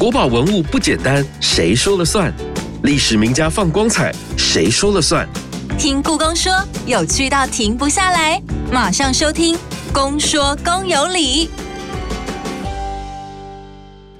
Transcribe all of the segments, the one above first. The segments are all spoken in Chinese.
国宝文物不简单，谁说了算？历史名家放光彩，谁说了算？听故宫说，有趣到停不下来，马上收听《公说公有理》。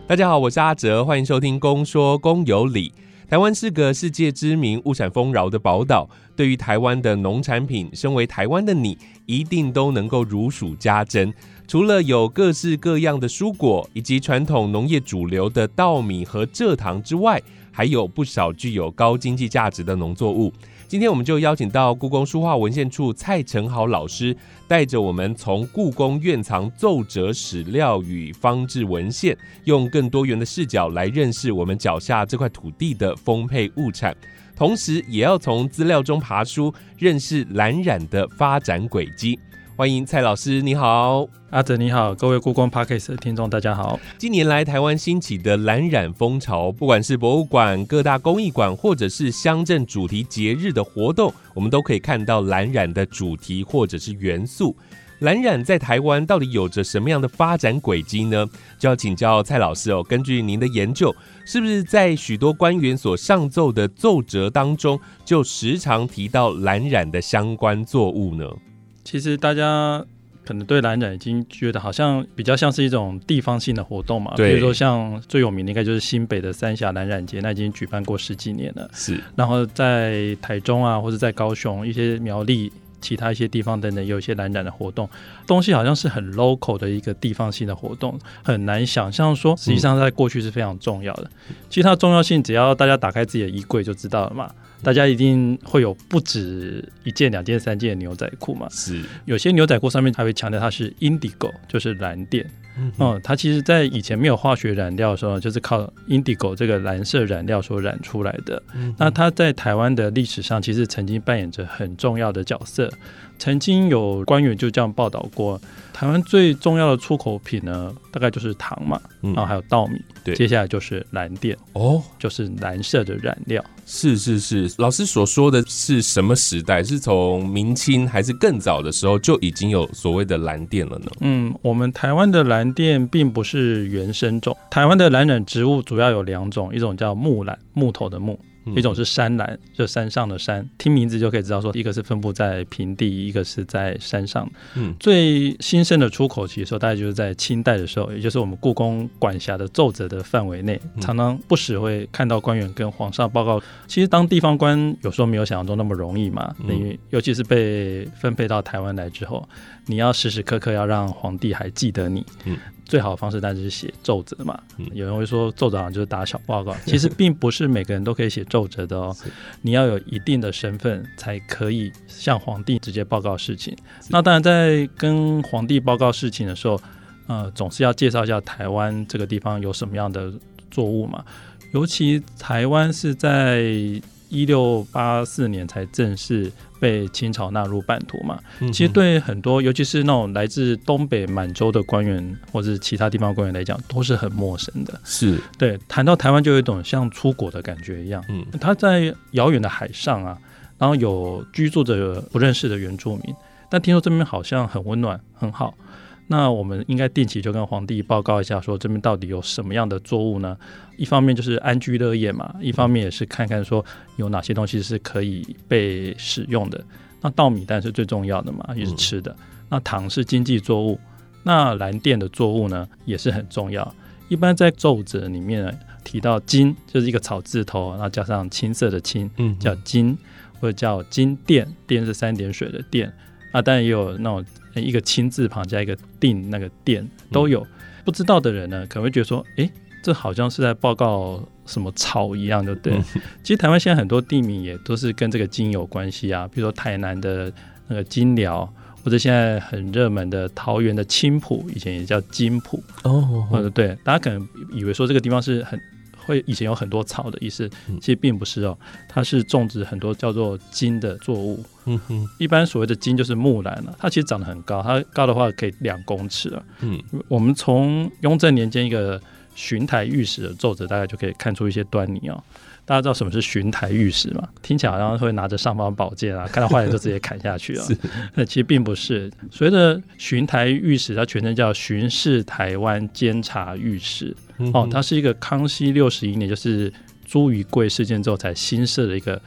大家好，我是阿哲，欢迎收听《公说公有理》。台湾是个世界知名、物产丰饶的宝岛，对于台湾的农产品，身为台湾的你，一定都能够如数家珍。除了有各式各样的蔬果，以及传统农业主流的稻米和蔗糖之外，还有不少具有高经济价值的农作物。今天我们就邀请到故宫书画文献处蔡成豪老师，带着我们从故宫院藏奏折史料与方志文献，用更多元的视角来认识我们脚下这块土地的丰沛物产，同时也要从资料中爬出，认识蓝染的发展轨迹。欢迎蔡老师，你好，阿哲你好，各位故宫 p a r k e s 的听众大家好。近年来，台湾兴起的蓝染风潮，不管是博物馆、各大工艺馆，或者是乡镇主题节日的活动，我们都可以看到蓝染的主题或者是元素。蓝染在台湾到底有着什么样的发展轨迹呢？就要请教蔡老师哦。根据您的研究，是不是在许多官员所上奏的奏折当中，就时常提到蓝染的相关作物呢？其实大家可能对蓝染已经觉得好像比较像是一种地方性的活动嘛，比如说像最有名的应该就是新北的三峡蓝染节，那已经举办过十几年了。是，然后在台中啊，或者在高雄一些苗栗其他一些地方等等，有一些蓝染的活动，东西好像是很 local 的一个地方性的活动，很难想象说实际上在过去是非常重要的。其实它重要性，只要大家打开自己的衣柜就知道了嘛。大家一定会有不止一件、两件、三件牛仔裤嘛？是，有些牛仔裤上面还会强调它是 indigo，就是蓝靛。嗯，它其实，在以前没有化学染料的时候，就是靠 indigo 这个蓝色染料所染出来的。那它在台湾的历史上，其实曾经扮演着很重要的角色。曾经有官员就这样报道过，台湾最重要的出口品呢，大概就是糖嘛，然后还有稻米，对，接下来就是蓝靛哦，就是蓝色的染料。是是是，老师所说的是什么时代？是从明清还是更早的时候就已经有所谓的蓝靛了呢？嗯，我们台湾的蓝靛并不是原生种，台湾的蓝染植物主要有两种，一种叫木兰，木头的木。一种是山蓝，就山上的山，听名字就可以知道说，一个是分布在平地，一个是在山上。嗯，最兴盛的出口其实大概就是在清代的时候，也就是我们故宫管辖的奏折的范围内，常常不时会看到官员跟皇上报告。其实当地方官有时候没有想象中那么容易嘛，因为尤其是被分配到台湾来之后，你要时时刻刻要让皇帝还记得你。嗯。最好的方式当然是写奏折嘛。嗯有人会说奏折好像就是打小报告，其实并不是每个人都可以写奏折的哦。你要有一定的身份才可以向皇帝直接报告事情。那当然在跟皇帝报告事情的时候，呃，总是要介绍一下台湾这个地方有什么样的作物嘛。尤其台湾是在一六八四年才正式。被清朝纳入版图嘛？其实对很多，尤其是那种来自东北满洲的官员或者其他地方官员来讲，都是很陌生的。是对谈到台湾，就有一种像出国的感觉一样。嗯，他在遥远的海上啊，然后有居住着不认识的原住民，但听说这边好像很温暖，很好。那我们应该定期就跟皇帝报告一下，说这边到底有什么样的作物呢？一方面就是安居乐业嘛，一方面也是看看说有哪些东西是可以被使用的。那稻米当然是最重要的嘛，也是吃的。那糖是经济作物，那蓝靛的作物呢也是很重要。一般在奏折里面提到金，就是一个草字头，然后加上青色的青，嗯，叫金，或者叫金靛，靛是三点水的靛。啊，当然也有那种一个亲字旁加一个定，那个店都有。不知道的人呢，可能会觉得说，哎，这好像是在报告什么草一样，对不对？其实台湾现在很多地名也都是跟这个金有关系啊，比如说台南的那个金寮，或者现在很热门的桃园的青浦，以前也叫金浦哦。呃，对，大家可能以为说这个地方是很。会以前有很多草的意思，其实并不是哦，它是种植很多叫做金的作物。嗯哼，一般所谓的金就是木兰了，它其实长得很高，它高的话可以两公尺啊。嗯，我们从雍正年间一个巡台御史的奏折，大概就可以看出一些端倪哦。大家知道什么是巡台御史吗？听起来好像会拿着尚方宝剑啊，看到坏人就直接砍下去啊。那其实并不是。所谓的巡台御史，它全称叫巡视台湾监察御史。哦，它是一个康熙六十一年，就是朱鱼贵事件之后才新设的一个，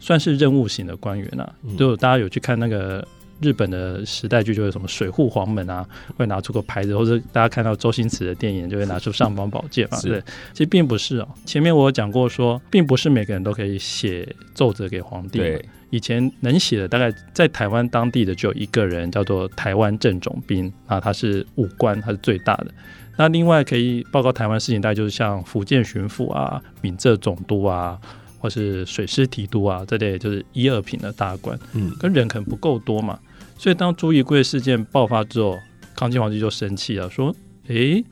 算是任务型的官员啊。就大家有去看那个。日本的时代剧就会什么水户黄门啊，会拿出个牌子，或者大家看到周星驰的电影就会拿出尚方宝剑嘛，对，其实并不是哦。前面我有讲过说，并不是每个人都可以写奏折给皇帝。对，以前能写的大概在台湾当地的只有一个人，叫做台湾镇总兵啊，他是武官，他是最大的。那另外可以报告台湾事情，大概就是像福建巡抚啊、闽浙总督啊。或是水师提督啊，这类就是一二品的大官，嗯，跟人可能不够多嘛，所以当朱一贵事件爆发之后，康熙皇帝就生气了，说：“诶，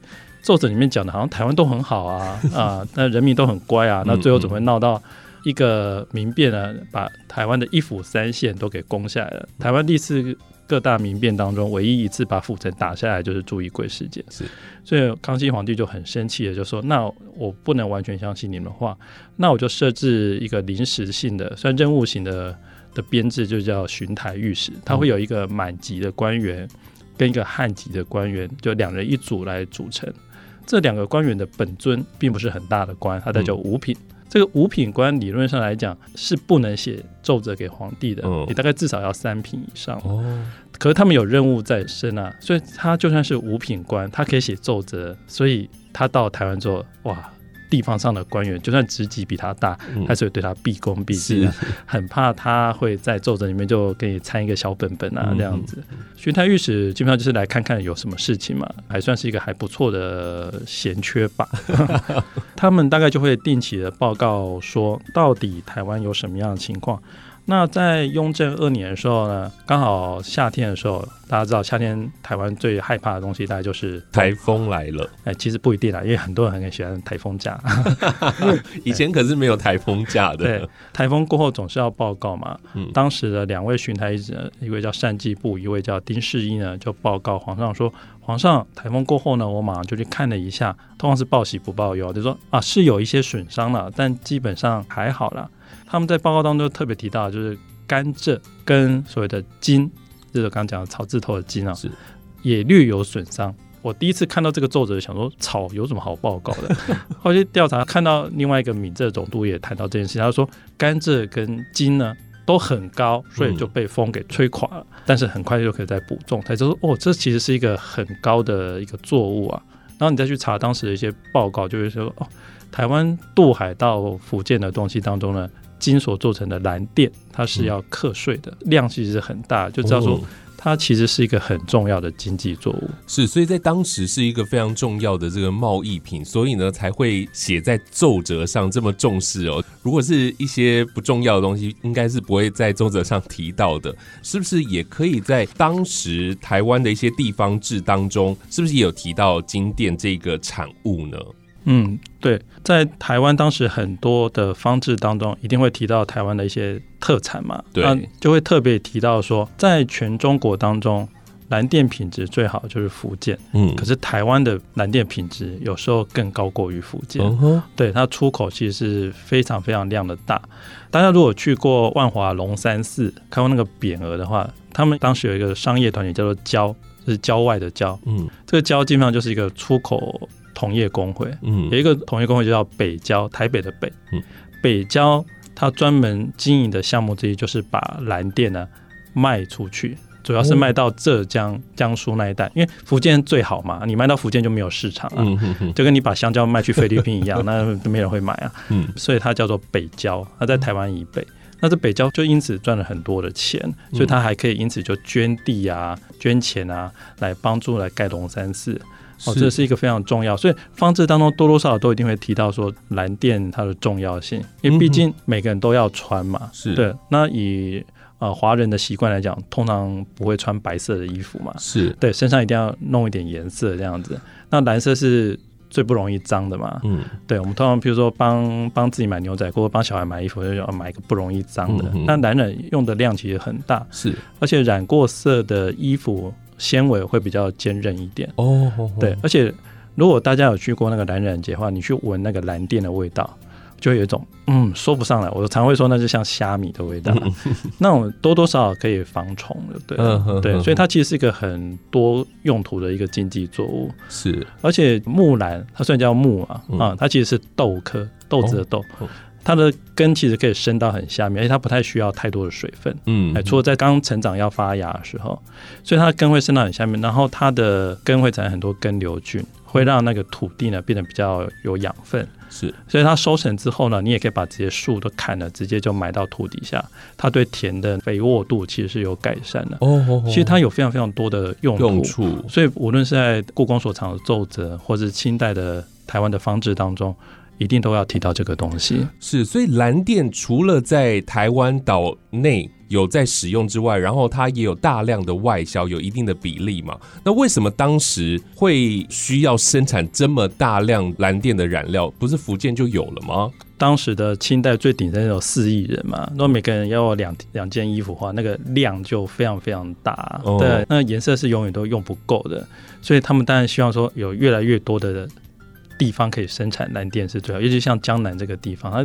奏折里面讲的好像台湾都很好啊，啊，那人民都很乖啊，那最后怎么会闹到一个民变呢？把台湾的一府三县都给攻下来了？台湾第四。”各大民变当中，唯一一次把府城打下来就是朱一贵事件。是，所以康熙皇帝就很生气的就说：“那我不能完全相信你们的话，那我就设置一个临时性的，算任务型的的编制，就叫巡台御史。他会有一个满级的官员跟一个汉级的官员，就两人一组来组成。这两个官员的本尊并不是很大的官，他叫五品。这个五品官理论上来讲是不能写奏折给皇帝的，你大概至少要三品以上。哦，可是他们有任务在身啊，所以他就算是五品官，他可以写奏折，所以他到台湾之后，哇。地方上的官员，就算职级比他大，还是会对他毕恭毕敬，很怕他会在奏折里面就给你参一个小本本啊，这样子。巡台御史基本上就是来看看有什么事情嘛，还算是一个还不错的闲缺吧。他们大概就会定期的报告说，到底台湾有什么样的情况。那在雍正二年的时候呢，刚好夏天的时候，大家知道夏天台湾最害怕的东西大概就是台风来了。哎，其实不一定啦，因为很多人很喜欢台风假。以前可是没有台风假的。对，台风过后总是要报告嘛。嗯。当时的两位巡台者，一位叫单季部，一位叫丁世一呢，就报告皇上说：“皇上，台风过后呢，我马上就去看了一下，通常是报喜不报忧，就说啊是有一些损伤了，但基本上还好了。”他们在报告当中特别提到，就是甘蔗跟所谓的金，就是刚刚讲的草字头的金啊，是也略有损伤。我第一次看到这个奏折，想说草有什么好报告的？后来调查看到另外一个闽浙总督也谈到这件事，他说甘蔗跟金呢都很高，所以就被风给吹垮了，但是很快就可以再补种。他就说哦，这其实是一个很高的一个作物啊。然后你再去查当时的一些报告，就会说哦，台湾渡海到福建的东西当中呢。金所做成的蓝靛，它是要课税的，量其实是很大，就知道说它其实是一个很重要的经济作物。是，所以在当时是一个非常重要的这个贸易品，所以呢才会写在奏折上这么重视哦。如果是一些不重要的东西，应该是不会在奏折上提到的，是不是？也可以在当时台湾的一些地方志当中，是不是也有提到金店这个产物呢？嗯，对，在台湾当时很多的方志当中，一定会提到台湾的一些特产嘛，对，就会特别提到说，在全中国当中，蓝电品质最好就是福建，嗯，可是台湾的蓝电品质有时候更高过于福建，对，它出口其实是非常非常量的大。大家如果去过万华龙山寺看过那个匾额的话，他们当时有一个商业团体叫做郊，就是郊外的郊，嗯，这个郊基本上就是一个出口。同业工会，嗯，有一个同业工会就叫北郊，台北的北，嗯，北郊它专门经营的项目之一就是把蓝电呢卖出去，主要是卖到浙江、江苏那一带，因为福建最好嘛，你卖到福建就没有市场了，就跟你把香蕉卖去菲律宾一样，那没人会买啊，嗯，所以它叫做北郊，它在台湾以北，那这北郊就因此赚了很多的钱，所以它还可以因此就捐地啊、捐钱啊，来帮助来盖龙山寺。哦，这是一个非常重要，所以方志当中多多少少都一定会提到说蓝电它的重要性，因为毕竟每个人都要穿嘛。是对。那以呃华人的习惯来讲，通常不会穿白色的衣服嘛。是对，身上一定要弄一点颜色这样子。那蓝色是最不容易脏的嘛。嗯。对，我们通常比如说帮帮自己买牛仔裤，帮小孩买衣服，就要买一个不容易脏的。那男人用的量其实很大。是。而且染过色的衣服。纤维会比较坚韧一点。哦，对，而且如果大家有去过那个蓝染节的话，你去闻那个蓝靛的味道，就有一种嗯说不上来。我常会说那就像虾米的味道，那种多多少少可以防虫的，对。对，所以它其实是一个很多用途的一个经济作物。是，而且木兰它虽然叫木啊啊，它其实是豆科豆子的豆。它的根其实可以伸到很下面，而且它不太需要太多的水分。嗯，哎，除了在刚成长要发芽的时候，所以它的根会伸到很下面，然后它的根会产生很多根瘤菌，会让那个土地呢变得比较有养分。是，所以它收成之后呢，你也可以把这些树都砍了，直接就埋到土底下。它对田的肥沃度其实是有改善的。哦，其实它有非常非常多的用用处。所以无论是在故宫所藏的奏折，或是清代的台湾的方志当中。一定都要提到这个东西，是，所以蓝电除了在台湾岛内有在使用之外，然后它也有大量的外销，有一定的比例嘛。那为什么当时会需要生产这么大量蓝电的染料？不是福建就有了吗？当时的清代最顶尖有四亿人嘛，那每个人要两两件衣服的话，那个量就非常非常大，对，那颜色是永远都用不够的，所以他们当然希望说有越来越多的。地方可以生产蓝电是最好，尤其像江南这个地方，它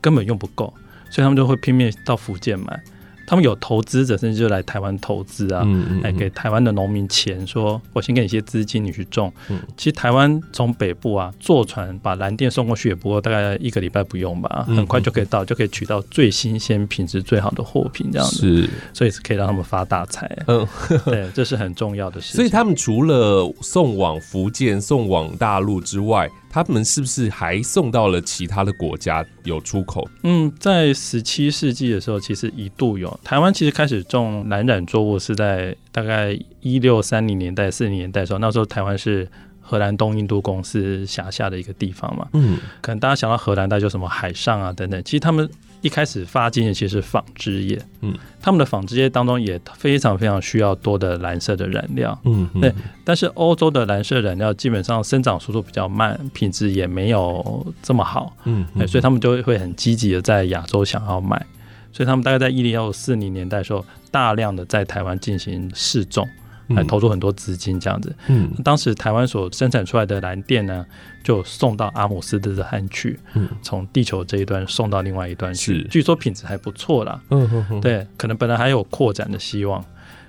根本用不够，所以他们就会拼命到福建买。他们有投资者，甚至就来台湾投资啊，来给台湾的农民钱，说我先给你一些资金，你去种。其实台湾从北部啊坐船把蓝靛送过去，也不过大概一个礼拜不用吧，很快就可以到，就可以取到最新鲜、品质最好的货品，这样子。是，所以是可以让他们发大财。嗯，对，这是很重要的事。所以他们除了送往福建、送往大陆之外，他们是不是还送到了其他的国家有出口？嗯，在十七世纪的时候，其实一度有台湾其实开始种蓝染作物是在大概一六三零年代、四零年代的时候，那时候台湾是荷兰东印度公司辖下的一个地方嘛。嗯，可能大家想到荷兰，大就什么海上啊等等，其实他们。一开始发金的其实是纺织业，嗯，他们的纺织业当中也非常非常需要多的蓝色的染料，嗯，对。但是欧洲的蓝色染料基本上生长速度比较慢，品质也没有这么好，嗯，所以他们就会很积极的在亚洲想要买，所以他们大概在一零幺四零年代的时候，大量的在台湾进行试种。还投入很多资金这样子，嗯，当时台湾所生产出来的蓝电呢，就送到阿姆斯特丹去，嗯，从地球这一端送到另外一端去，据说品质还不错啦，嗯哼哼，对，可能本来还有扩展的希望，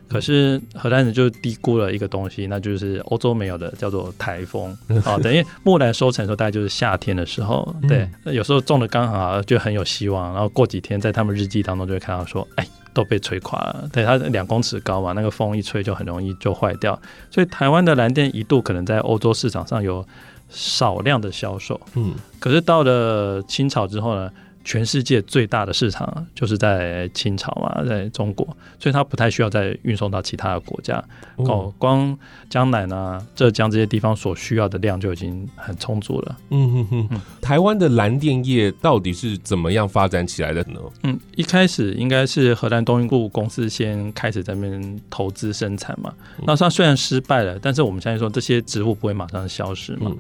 可是荷兰人就低估了一个东西，那就是欧洲没有的，叫做台风 啊，等于木兰收成的时候，大概就是夏天的时候，对，有时候种的刚好就很有希望，然后过几天在他们日记当中就会看到说，哎。都被吹垮了，对它两公尺高嘛，那个风一吹就很容易就坏掉，所以台湾的蓝电一度可能在欧洲市场上有少量的销售，嗯，可是到了清朝之后呢？全世界最大的市场就是在清朝嘛，在中国，所以它不太需要再运送到其他的国家。哦，光江南啊、浙江这些地方所需要的量就已经很充足了。嗯哼哼，台湾的蓝电业到底是怎么样发展起来的呢？嗯，一开始应该是荷兰东印度公司先开始在那边投资生产嘛。那它虽然失败了，但是我们相信说这些植物不会马上消失嘛。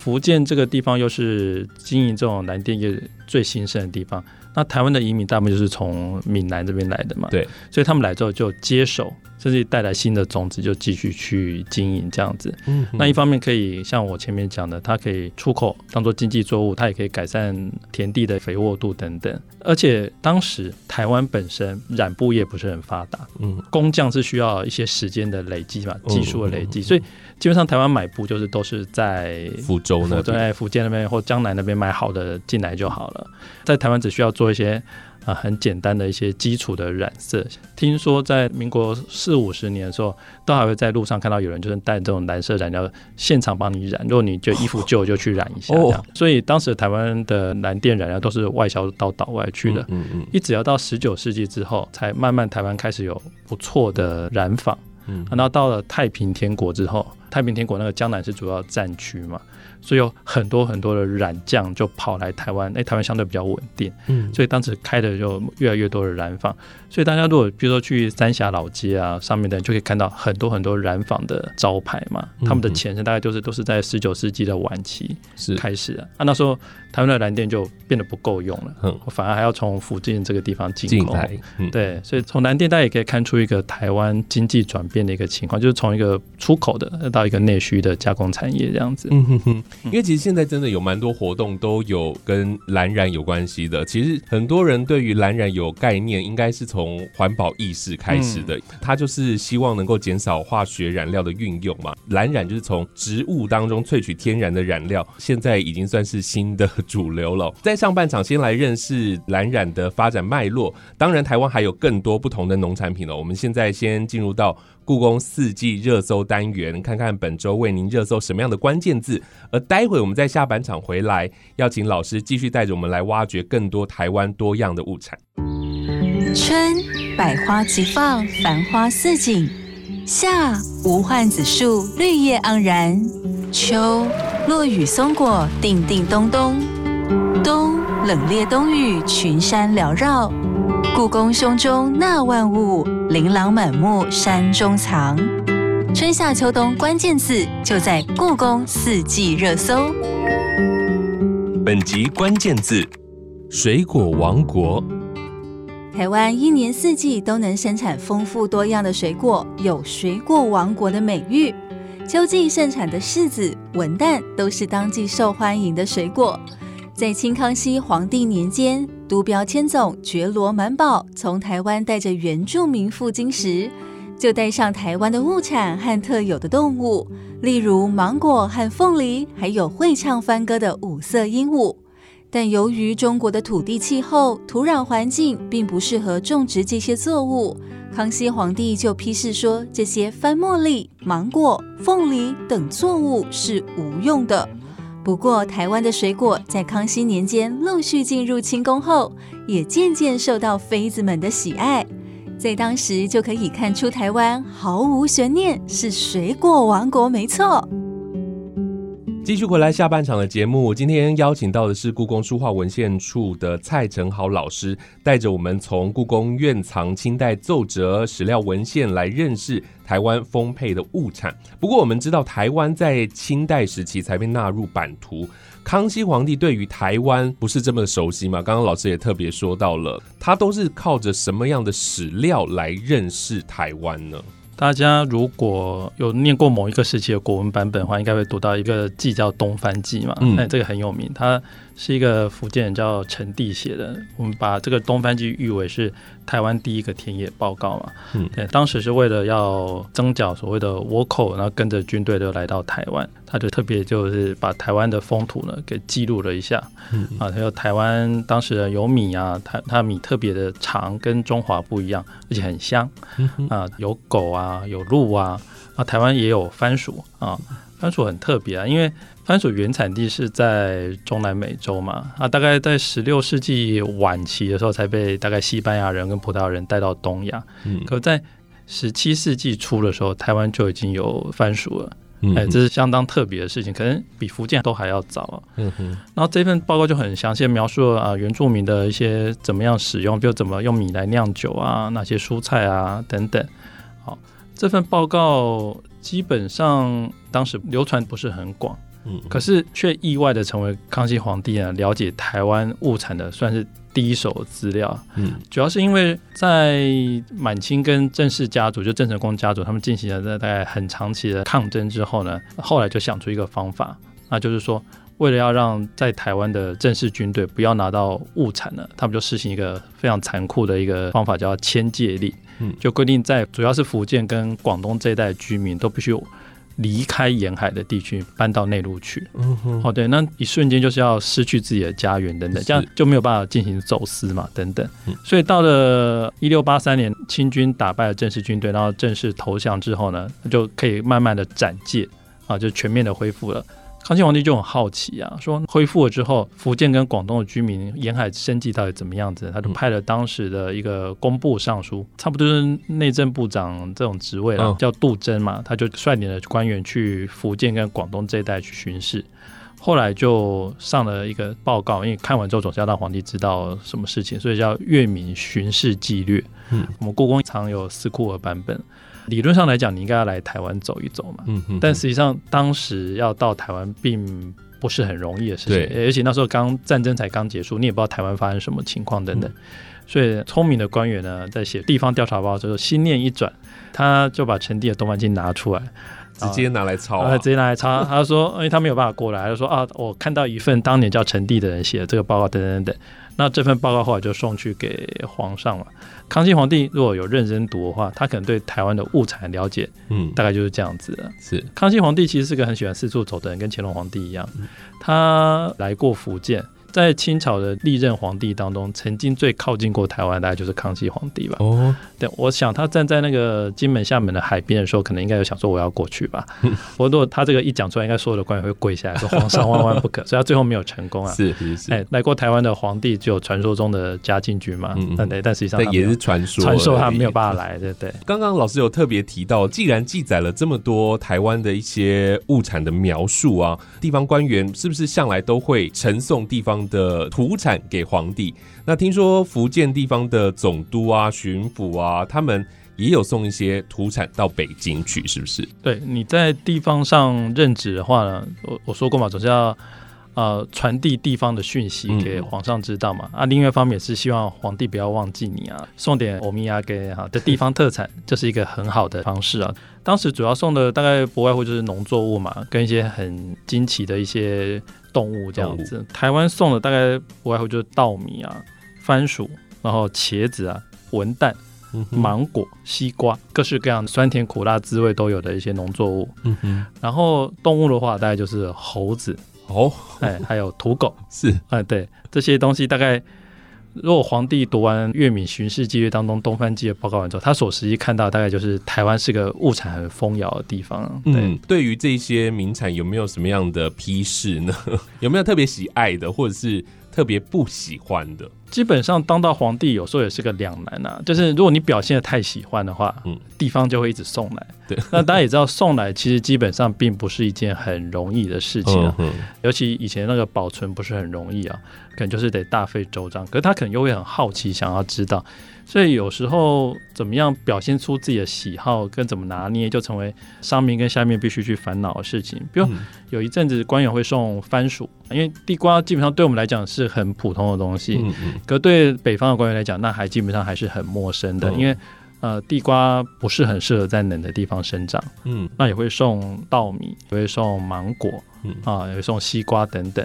福建这个地方又是经营这种蓝电业最兴盛的地方，那台湾的移民大部分就是从闽南这边来的嘛，对，所以他们来之后就接手。甚至带来新的种子，就继续去经营这样子。嗯，那一方面可以像我前面讲的，它可以出口当做经济作物，它也可以改善田地的肥沃度等等。而且当时台湾本身染布业不是很发达，嗯，工匠是需要一些时间的累积嘛，技术的累积，所以基本上台湾买布就是都是在福州那在福建那边或江南那边买好的进来就好了，在台湾只需要做一些。啊，很简单的一些基础的染色。听说在民国四五十年的时候，都还会在路上看到有人就是带这种蓝色染料现场帮你染。如果你就衣服旧，就去染一下这样。所以当时台湾的蓝靛染料都是外销到岛外去的。嗯嗯。一直要到十九世纪之后，才慢慢台湾开始有不错的染坊。嗯。然后到了太平天国之后，太平天国那个江南是主要战区嘛。所以有很多很多的染匠就跑来台湾，哎，台湾相对比较稳定，嗯，所以当时开的就越来越多的染坊。所以大家如果比如说去三峡老街啊，上面的人就可以看到很多很多染坊的招牌嘛，他们的前身大概就是都是在十九世纪的晚期开始的，啊，那时候台湾的蓝店就变得不够用了，嗯，反而还要从福建这个地方进口，对，所以从蓝店大家也可以看出一个台湾经济转变的一个情况，就是从一个出口的到一个内需的加工产业这样子，嗯哼哼，因为其实现在真的有蛮多活动都有跟蓝染有关系的，其实很多人对于蓝染有概念，应该是从从环保意识开始的，它就是希望能够减少化学染料的运用嘛。蓝染就是从植物当中萃取天然的染料，现在已经算是新的主流了。在上半场先来认识蓝染的发展脉络，当然台湾还有更多不同的农产品了。我们现在先进入到故宫四季热搜单元，看看本周为您热搜什么样的关键字。而待会我们在下半场回来，要请老师继续带着我们来挖掘更多台湾多样的物产。春，百花齐放，繁花似锦；夏，无患子树，绿叶盎然；秋，落雨松果，叮叮咚咚；冷冽冬雨，群山缭绕。故宫胸中纳万物，琳琅满目山中藏。春夏秋冬关键字就在故宫四季热搜。本集关键字：水果王国。台湾一年四季都能生产丰富多样的水果，有“水果王国”的美誉。秋季盛产的柿子、文旦都是当季受欢迎的水果。在清康熙皇帝年间，都标千总觉罗满宝从台湾带着原住民赴京时，就带上台湾的物产和特有的动物，例如芒果和凤梨，还有会唱翻歌的五色鹦鹉。但由于中国的土地气候、土壤环境并不适合种植这些作物，康熙皇帝就批示说，这些番茉莉、芒果、凤梨等作物是无用的。不过，台湾的水果在康熙年间陆续进入清宫后，也渐渐受到妃子们的喜爱，在当时就可以看出台湾毫无悬念是水果王国，没错。继续回来下半场的节目，今天邀请到的是故宫书画文献处的蔡成豪老师，带着我们从故宫院藏清代奏折、史料文献来认识台湾丰沛的物产。不过我们知道，台湾在清代时期才被纳入版图，康熙皇帝对于台湾不是这么熟悉嘛？刚刚老师也特别说到了，他都是靠着什么样的史料来认识台湾呢？大家如果有念过某一个时期的国文版本的话，应该会读到一个记叫《东番记》嘛，嗯，这个很有名，它。是一个福建人叫陈帝写的，我们把这个东番记誉为是台湾第一个田野报告嘛。嗯，对，当时是为了要征剿所谓的倭寇，然后跟着军队就来到台湾，他就特别就是把台湾的风土呢给记录了一下。嗯，啊，还有台湾当时的有米啊，它它米特别的长，跟中华不一样，而且很香。嗯啊，有狗啊，有鹿啊，啊，台湾也有番薯啊，番薯很特别啊，因为。番薯原产地是在中南美洲嘛？啊，大概在十六世纪晚期的时候才被大概西班牙人跟葡萄牙人带到东亚。嗯，可在十七世纪初的时候，台湾就已经有番薯了。哎，这是相当特别的事情，可能比福建都还要早。嗯哼。然后这份报告就很详细描述了啊原住民的一些怎么样使用，比如怎么用米来酿酒啊，哪些蔬菜啊等等。好，这份报告基本上当时流传不是很广。嗯，可是却意外的成为康熙皇帝啊了解台湾物产的算是第一手资料。嗯，主要是因为在满清跟郑氏家族，就郑成功家族，他们进行了大概很长期的抗争之后呢，后来就想出一个方法，那就是说，为了要让在台湾的正式军队不要拿到物产呢，他们就实行一个非常残酷的一个方法，叫迁界令。嗯，就规定在主要是福建跟广东这一带居民都必须。离开沿海的地区，搬到内陆去。嗯哼，哦对，那一瞬间就是要失去自己的家园等等，这样就没有办法进行走私嘛，等等。所以到了一六八三年，清军打败了正式军队，然后正式投降之后呢，就可以慢慢的展界啊，就全面的恢复了。康熙皇帝就很好奇啊，说恢复了之后，福建跟广东的居民沿海生计到底怎么样子？他就派了当时的一个工部尚书，差不多是内政部长这种职位了，叫杜真嘛，他就率领了官员去福建跟广东这一带去巡视。后来就上了一个报告，因为看完之后总是要让皇帝知道什么事情，所以叫《月明巡视纪略》。嗯，我们故宫藏有四库尔版本。理论上来讲，你应该要来台湾走一走嘛。嗯嗯。但实际上，当时要到台湾并不是很容易的事情，而且那时候刚战争才刚结束，你也不知道台湾发生什么情况等等。所以，聪明的官员呢，在写地方调查报告之后，心念一转，他就把陈帝的动漫经拿出来。直接拿来抄，直接拿来抄。他说，因为他没有办法过来，他说啊，我看到一份当年叫陈帝的人写的这个报告，等等等等。那这份报告后来就送去给皇上了。康熙皇帝如果有认真读的话，他可能对台湾的物产了解，嗯，大概就是这样子的。是康熙皇帝其实是个很喜欢四处走的人，跟乾隆皇帝一样，他来过福建。在清朝的历任皇帝当中，曾经最靠近过台湾，大概就是康熙皇帝吧。哦，对，我想他站在那个金门、厦门的海边的时候，可能应该有想说我要过去吧。不过如果他这个一讲出来，应该所有的官员会跪下来说皇上万万不可，所以他最后没有成功啊。是是是。哎，来过台湾的皇帝就有传说中的嘉靖君嘛？嗯对，但实际上也是传说，传说他没有办法来，对对。刚刚老师有特别提到，既然记载了这么多台湾的一些物产的描述啊，地方官员是不是向来都会呈送地方的土？产给皇帝。那听说福建地方的总督啊、巡抚啊，他们也有送一些土产到北京去，是不是？对，你在地方上任职的话呢，我我说过嘛，总是要呃传递地方的讯息给皇上知道嘛。啊，另外一方面也是希望皇帝不要忘记你啊，送点欧米亚给哈的 地方特产，这是一个很好的方式啊。当时主要送的大概不外乎就是农作物嘛，跟一些很惊奇的一些。动物这样子，台湾送的大概不外乎就是稻米啊、番薯，然后茄子啊、文旦、芒果、西瓜，各式各样酸甜苦辣滋味都有的一些农作物。嗯哼，然后动物的话，大概就是猴子哦，哎，还有土狗。是，哎，对，这些东西大概。如果皇帝读完《月闽巡视记略》当中东番记的报告完之后，他所实际看到大概就是台湾是个物产很丰饶的地方。嗯，对于这些名产有没有什么样的批示呢？有没有特别喜爱的，或者是特别不喜欢的？基本上当到皇帝有时候也是个两难啊，就是如果你表现的太喜欢的话，嗯，地方就会一直送来。对，那大家也知道送来其实基本上并不是一件很容易的事情啊，尤其以前那个保存不是很容易啊，可能就是得大费周章。可是他可能又会很好奇，想要知道。所以有时候怎么样表现出自己的喜好跟怎么拿捏，就成为上面跟下面必须去烦恼的事情。比如有一阵子官员会送番薯，因为地瓜基本上对我们来讲是很普通的东西，可对北方的官员来讲，那还基本上还是很陌生的。因为呃，地瓜不是很适合在冷的地方生长。嗯，那也会送稻米，也会送芒果，啊，也会送西瓜等等。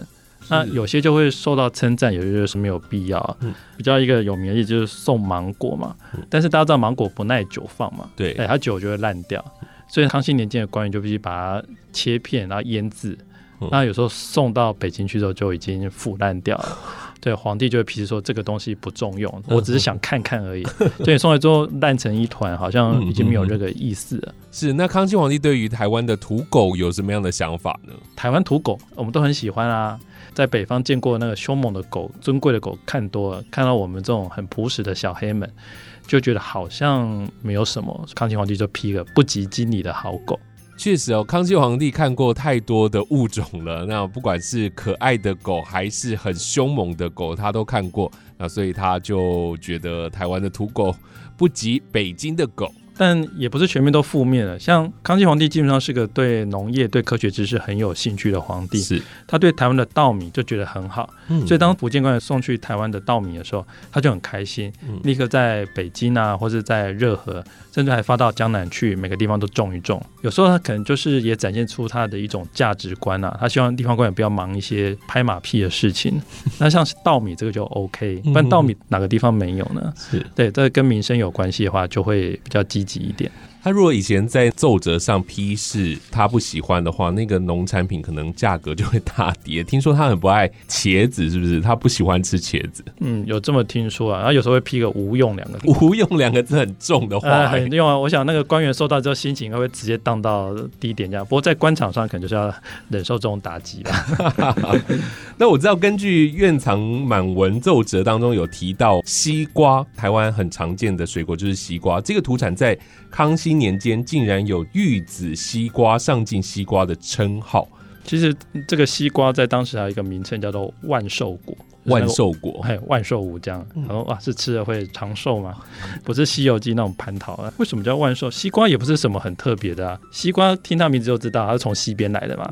那有些就会受到称赞，有些就是没有必要。嗯，比较一个有名的例子就是送芒果嘛，但是大家知道芒果不耐久放嘛，对，哎，它久就会烂掉，所以康熙年间的官员就必须把它切片，然后腌制。那有时候送到北京去之后就已经腐烂掉了，对，皇帝就会批示说这个东西不重用，我只是想看看而已。所以送来之后烂成一团，好像已经没有这个意思了。是，那康熙皇帝对于台湾的土狗有什么样的想法呢？台湾土狗我们都很喜欢啊。在北方见过那个凶猛的狗、尊贵的狗看多了，看到我们这种很朴实的小黑们，就觉得好像没有什么。康熙皇帝就批了不及经理的好狗。确实哦，康熙皇帝看过太多的物种了，那不管是可爱的狗还是很凶猛的狗，他都看过。那所以他就觉得台湾的土狗不及北京的狗。但也不是全面都负面了，像康熙皇帝基本上是个对农业、对科学知识很有兴趣的皇帝。是，他对台湾的稻米就觉得很好，所以当福建官员送去台湾的稻米的时候，他就很开心，立刻在北京啊，或者在热河，甚至还发到江南去，每个地方都种一种。有时候他可能就是也展现出他的一种价值观啊，他希望地方官员不要忙一些拍马屁的事情。那像是稻米这个就 OK，不然稻米哪个地方没有呢？是对，这跟民生有关系的话，就会比较积。挤一点。他如果以前在奏折上批示他不喜欢的话，那个农产品可能价格就会大跌。听说他很不爱茄子，是不是？他不喜欢吃茄子。嗯，有这么听说啊。然后有时候会批个“无用”两个字，“无用”两个字很重的话，很用啊。我想那个官员收到之后，心情会直接荡到低点这样。不过在官场上，可能就是要忍受这种打击吧。那我知道，根据院藏满文奏折当中有提到，西瓜台湾很常见的水果就是西瓜，这个土产在康熙。年间竟然有玉子西瓜、上进西瓜的称号，其实这个西瓜在当时还有一个名称叫做万寿果。万寿果，哎，万寿无疆。然后哇，是吃了会长寿吗？不是《西游记》那种蟠桃啊？为什么叫万寿？西瓜也不是什么很特别的啊。西瓜听它名字就知道，它是从西边来的嘛。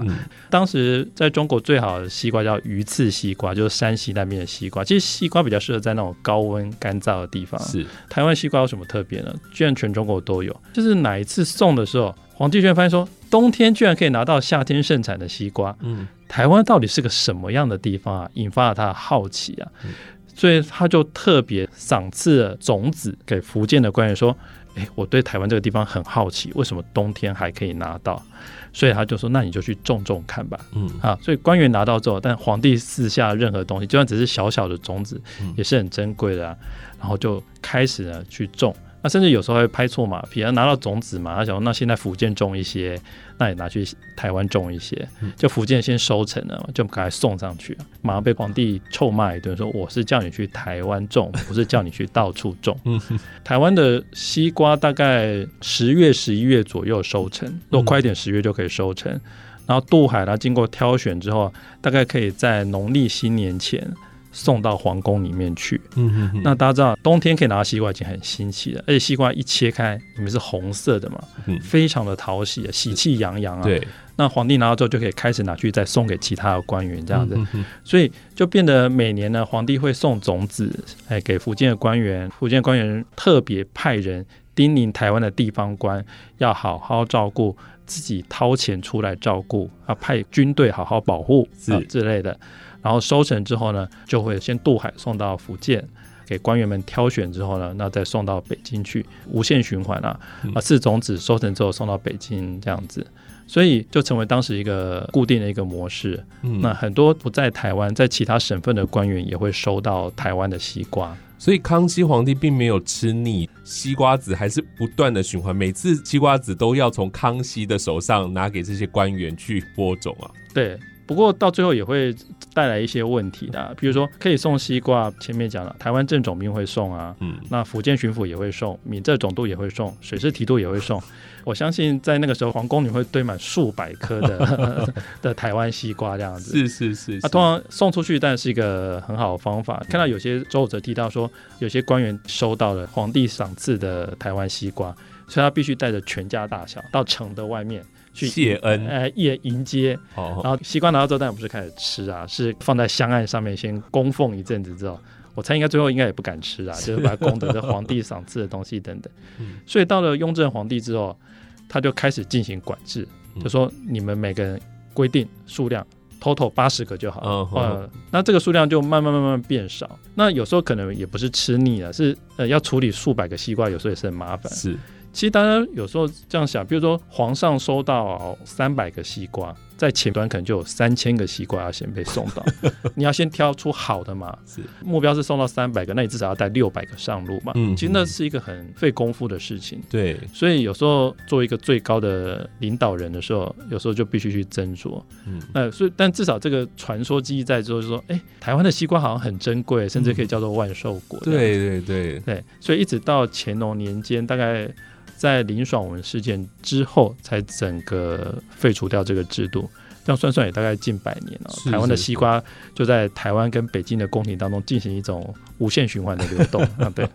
当时在中国最好的西瓜叫鱼刺西瓜，就是山西那边的西瓜。其实西瓜比较适合在那种高温干燥的地方。是台湾西瓜有什么特别呢？居然全中国都有。就是哪一次送的时候，皇帝居然发现说，冬天居然可以拿到夏天盛产的西瓜。嗯。台湾到底是个什么样的地方啊？引发了他的好奇啊，所以他就特别赏赐了种子给福建的官员，说：“哎，我对台湾这个地方很好奇，为什么冬天还可以拿到？”所以他就说：“那你就去种种看吧。”嗯，啊，所以官员拿到之后，但皇帝赐下任何东西，就算只是小小的种子，也是很珍贵的啊。然后就开始呢去种。那甚至有时候会拍错马屁，他拿到种子嘛，他想那现在福建种一些，那也拿去台湾种一些，就福建先收成了，就赶快送上去，马上被皇帝臭骂一顿，说我是叫你去台湾种，不是叫你去到处种。台湾的西瓜大概十月、十一月左右收成，如果快一点，十月就可以收成。然后渡海它，经过挑选之后，大概可以在农历新年前。送到皇宫里面去。嗯嗯那大家知道，冬天可以拿到西瓜已经很新奇了，而且西瓜一切开，里面是红色的嘛，非常的讨喜，喜气洋洋啊。对。那皇帝拿到之后，就可以开始拿去再送给其他的官员，这样子。所以就变得每年呢，皇帝会送种子，哎，给福建的官员。福建官员特别派人叮咛台湾的地方官，要好好照顾，自己掏钱出来照顾，啊，派军队好好保护啊之类的。然后收成之后呢，就会先渡海送到福建，给官员们挑选之后呢，那再送到北京去，无限循环啊，啊，是种子收成之后送到北京这样子，所以就成为当时一个固定的一个模式。那很多不在台湾，在其他省份的官员也会收到台湾的西瓜，所以康熙皇帝并没有吃腻西瓜子，还是不断的循环，每次西瓜子都要从康熙的手上拿给这些官员去播种啊。对。不过到最后也会带来一些问题的，比如说可以送西瓜，前面讲了，台湾正总兵会送啊，嗯，那福建巡抚也会送，闽浙总督也会送，水师提督也会送。我相信在那个时候，皇宫里会堆满数百颗的 的台湾西瓜这样子。是是是，啊，通常送出去，但是一个很好的方法。看到有些周者提到说，有些官员收到了皇帝赏赐的台湾西瓜，所以他必须带着全家大小到城的外面。去谢恩，哎，也迎接，然后西瓜拿到之后，当然不是开始吃啊，是放在香案上面先供奉一阵子之后，我猜应该最后应该也不敢吃啊，就是把它供的这皇帝赏赐的东西等等。所以到了雍正皇帝之后，他就开始进行管制，就说你们每个人规定数量，total 八十个就好。呃，那这个数量就慢慢慢慢变少。那有时候可能也不是吃腻了，是呃要处理数百个西瓜，有时候也是很麻烦。是。其实大家有时候这样想，比如说皇上收到三百个西瓜，在前端可能就有三千个西瓜要先被送到，你要先挑出好的嘛。是目标是送到三百个，那你至少要带六百个上路嘛。嗯，其实那是一个很费功夫的事情。对，所以有时候做一个最高的领导人的时候，有时候就必须去斟酌。嗯，那所以但至少这个传说记忆在之后，就说，哎，台湾的西瓜好像很珍贵，甚至可以叫做万寿果。对对对对，所以一直到乾隆年间，大概。在林爽文事件之后，才整个废除掉这个制度。这样算算也大概近百年了。台湾的西瓜就在台湾跟北京的宫廷当中进行一种无限循环的流动啊。对，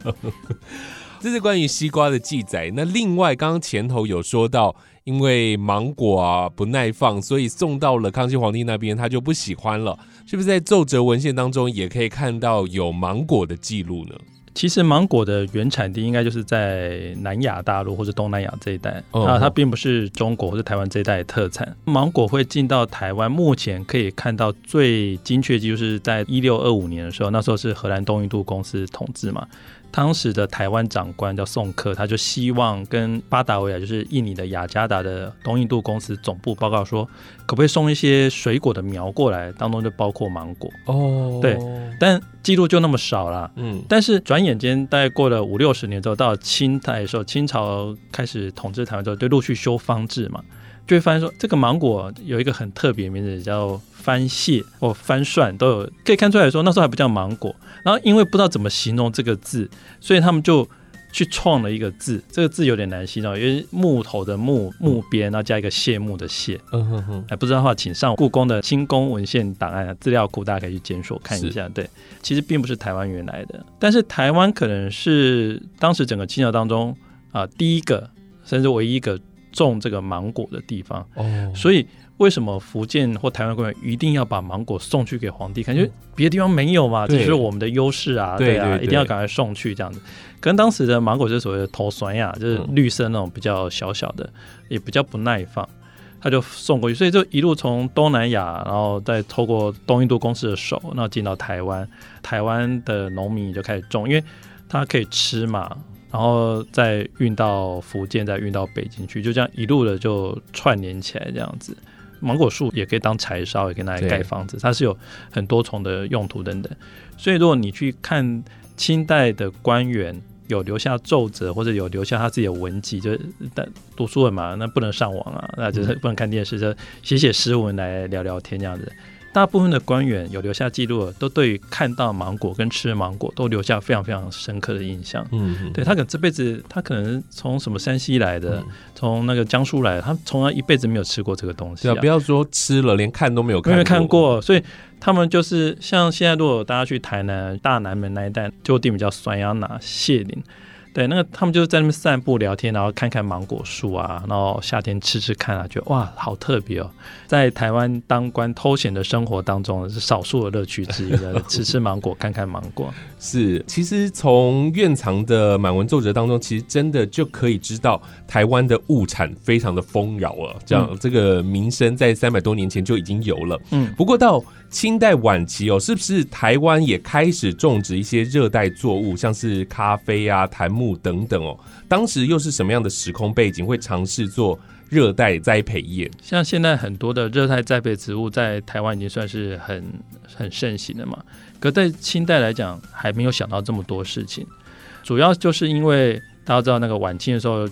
这是关于西瓜的记载。那另外，刚刚前头有说到，因为芒果啊不耐放，所以送到了康熙皇帝那边，他就不喜欢了。是不是在奏折文献当中也可以看到有芒果的记录呢？其实芒果的原产地应该就是在南亚大陆或者东南亚这一带，啊，它并不是中国或者台湾这一带的特产。芒果会进到台湾，目前可以看到最精确记录是在一六二五年的时候，那时候是荷兰东印度公司统治嘛。当时的台湾长官叫宋克，他就希望跟巴达维亚，就是印尼的雅加达的东印度公司总部报告说，可不可以送一些水果的苗过来，当中就包括芒果。哦，对，但记录就那么少了。嗯，但是转眼间大概过了五六十年之后，到清代的时候，清朝开始统治台湾之后，就陆续修方志嘛。就会发现说，这个芒果有一个很特别名字，叫番蟹或番蒜，都有可以看出来说，那时候还不叫芒果。然后因为不知道怎么形容这个字，所以他们就去创了一个字，这个字有点难形容，因为木头的木木边，然后加一个谢幕的谢。嗯哼哼，哎，不知道的话，请上故宫的清宫文献档案资料库，大家可以去检索看一下。对，其实并不是台湾原来的，但是台湾可能是当时整个清朝当中啊第一个，甚至唯一一个种这个芒果的地方。哦，所以。为什么福建或台湾官员一定要把芒果送去给皇帝看？因为别的地方没有嘛，这是我们的优势啊，对啊，一定要赶快送去这样子。可能当时的芒果就是所谓的头酸呀，就是绿色那种比较小小的，也比较不耐放，他就送过去。所以就一路从东南亚，然后再透过东印度公司的手，然后进到台湾，台湾的农民就开始种，因为它可以吃嘛，然后再运到福建，再运到北京去，就这样一路的就串联起来这样子。芒果树也可以当柴烧，也可以拿来盖房子，它是有很多重的用途等等。所以，如果你去看清代的官员有留下奏折，或者有留下他自己的文集，就但读书人嘛，那不能上网啊，那就是不能看电视，就写写诗文来聊聊天这样子。大部分的官员有留下记录，都对于看到芒果跟吃芒果都留下非常非常深刻的印象。嗯，对他可能这辈子他可能从什么山西来的，从那个江苏来的，他从来一辈子没有吃过这个东西。对啊，不要说吃了，连看都没有看，没有看过。所以他们就是像现在，如果大家去台南大南门那一带，就地名叫酸阳拿谢林。对，那个他们就是在那边散步聊天，然后看看芒果树啊，然后夏天吃吃看啊，觉得哇，好特别哦！在台湾当官偷闲的生活当中，是少数的乐趣之一的，吃吃芒果，看看芒果。是，其实从院藏的满文奏折当中，其实真的就可以知道台湾的物产非常的丰饶啊。这样，这个名声在三百多年前就已经有了。嗯，不过到清代晚期哦，是不是台湾也开始种植一些热带作物，像是咖啡啊、檀木等等哦？当时又是什么样的时空背景，会尝试做热带栽培业？像现在很多的热带栽培植物在台湾已经算是很很盛行的嘛，可在清代来讲，还没有想到这么多事情，主要就是因为大家知道那个晚清的时候。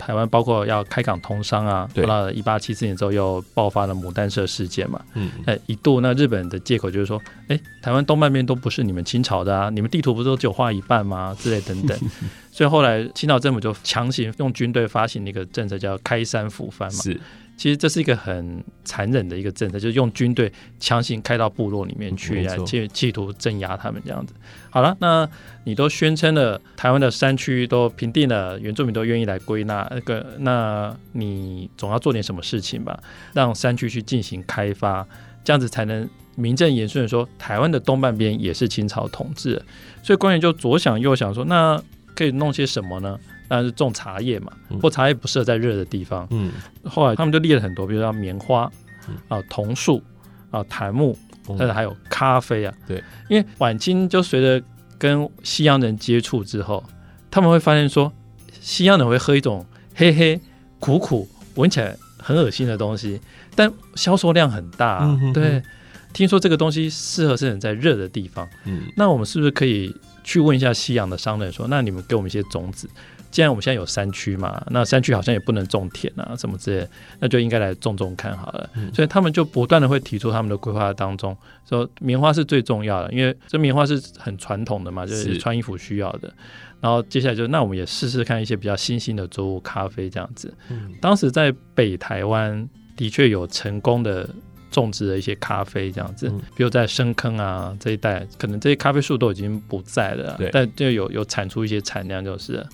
台湾包括要开港通商啊，到了一八七四年之后又爆发了牡丹社事件嘛，嗯，哎，一度那日本的借口就是说，哎，台湾东半边都不是你们清朝的啊，你们地图不是都只有画一半吗？之类等等，所以后来清朝政府就强行用军队发行一个政策叫开山抚番嘛，是。其实这是一个很残忍的一个政策，就是用军队强行开到部落里面去，来企企图镇压他们这样子。好了，那你都宣称了台湾的山区都平定了，原住民都愿意来归纳，那个，那你总要做点什么事情吧，让山区去进行开发，这样子才能名正言顺的说台湾的东半边也是清朝统治。所以官员就左想右想说，那可以弄些什么呢？当然是种茶叶嘛，或茶叶不适合在热的地方。嗯，后来他们就列了很多，比如说棉花啊、桐树啊、檀木，但是还有咖啡啊。对，因为晚清就随着跟西洋人接触之后，他们会发现说，西洋人会喝一种黑黑、苦苦、闻起来很恶心的东西，但销售量很大。对，听说这个东西适合生长在热的地方。嗯，那我们是不是可以去问一下西洋的商人说，那你们给我们一些种子？既然我们现在有山区嘛，那山区好像也不能种田啊，什么之类，那就应该来种种看好了。所以他们就不断的会提出他们的规划当中，说棉花是最重要的，因为这棉花是很传统的嘛，就是穿衣服需要的。然后接下来就那我们也试试看一些比较新兴的作物，咖啡这样子。当时在北台湾的确有成功的种植的一些咖啡这样子，比如在深坑啊这一带，可能这些咖啡树都已经不在了，但就有有产出一些产量就是。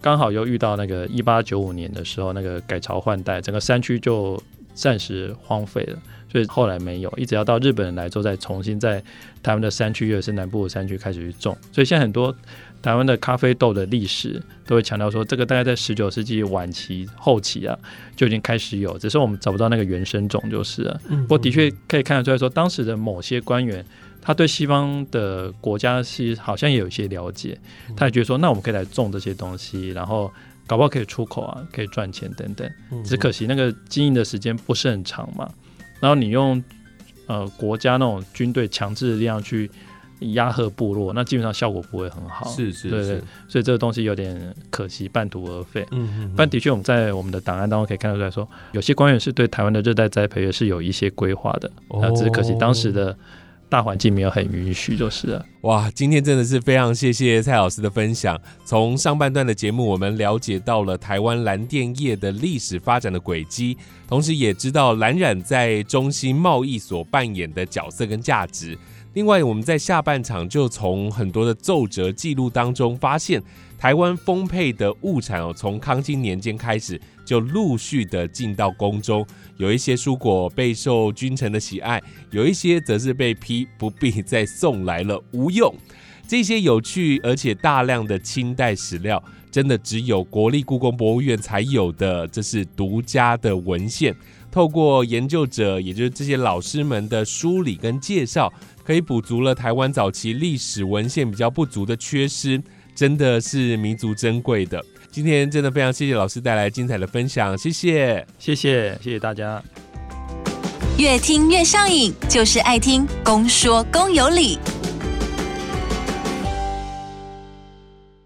刚好又遇到那个一八九五年的时候，那个改朝换代，整个山区就暂时荒废了，所以后来没有，一直要到日本人来之后，再重新在他们的山区，也是南部的山区开始去种。所以现在很多台湾的咖啡豆的历史都会强调说，这个大概在十九世纪晚期后期啊就已经开始有，只是我们找不到那个原生种就是了。不过的确可以看得出来说，当时的某些官员。他对西方的国家是好像也有一些了解，他也觉得说，那我们可以来种这些东西，然后搞不好可以出口啊，可以赚钱等等。只可惜那个经营的时间不是很长嘛，然后你用呃国家那种军队强制的力量去压吓部落，那基本上效果不会很好。是是，对对，所以这个东西有点可惜，半途而废。嗯嗯。但的确，我们在我们的档案当中可以看得出来说，有些官员是对台湾的热带栽培也是有一些规划的，那只是可惜当时的。大环境没有很允许，就是了。哇，今天真的是非常谢谢蔡老师的分享。从上半段的节目，我们了解到了台湾蓝电业的历史发展的轨迹，同时也知道蓝染在中西贸易所扮演的角色跟价值。另外，我们在下半场就从很多的奏折记录当中发现，台湾丰沛的物产哦，从康熙年间开始就陆续的进到宫中。有一些蔬果备受君臣的喜爱，有一些则是被批不必再送来了，无用。这些有趣而且大量的清代史料，真的只有国立故宫博物院才有的，这是独家的文献。透过研究者，也就是这些老师们的梳理跟介绍，可以补足了台湾早期历史文献比较不足的缺失，真的是弥足珍贵的。今天真的非常谢谢老师带来精彩的分享，谢谢，谢谢，谢谢大家。越听越上瘾，就是爱听公说公有理。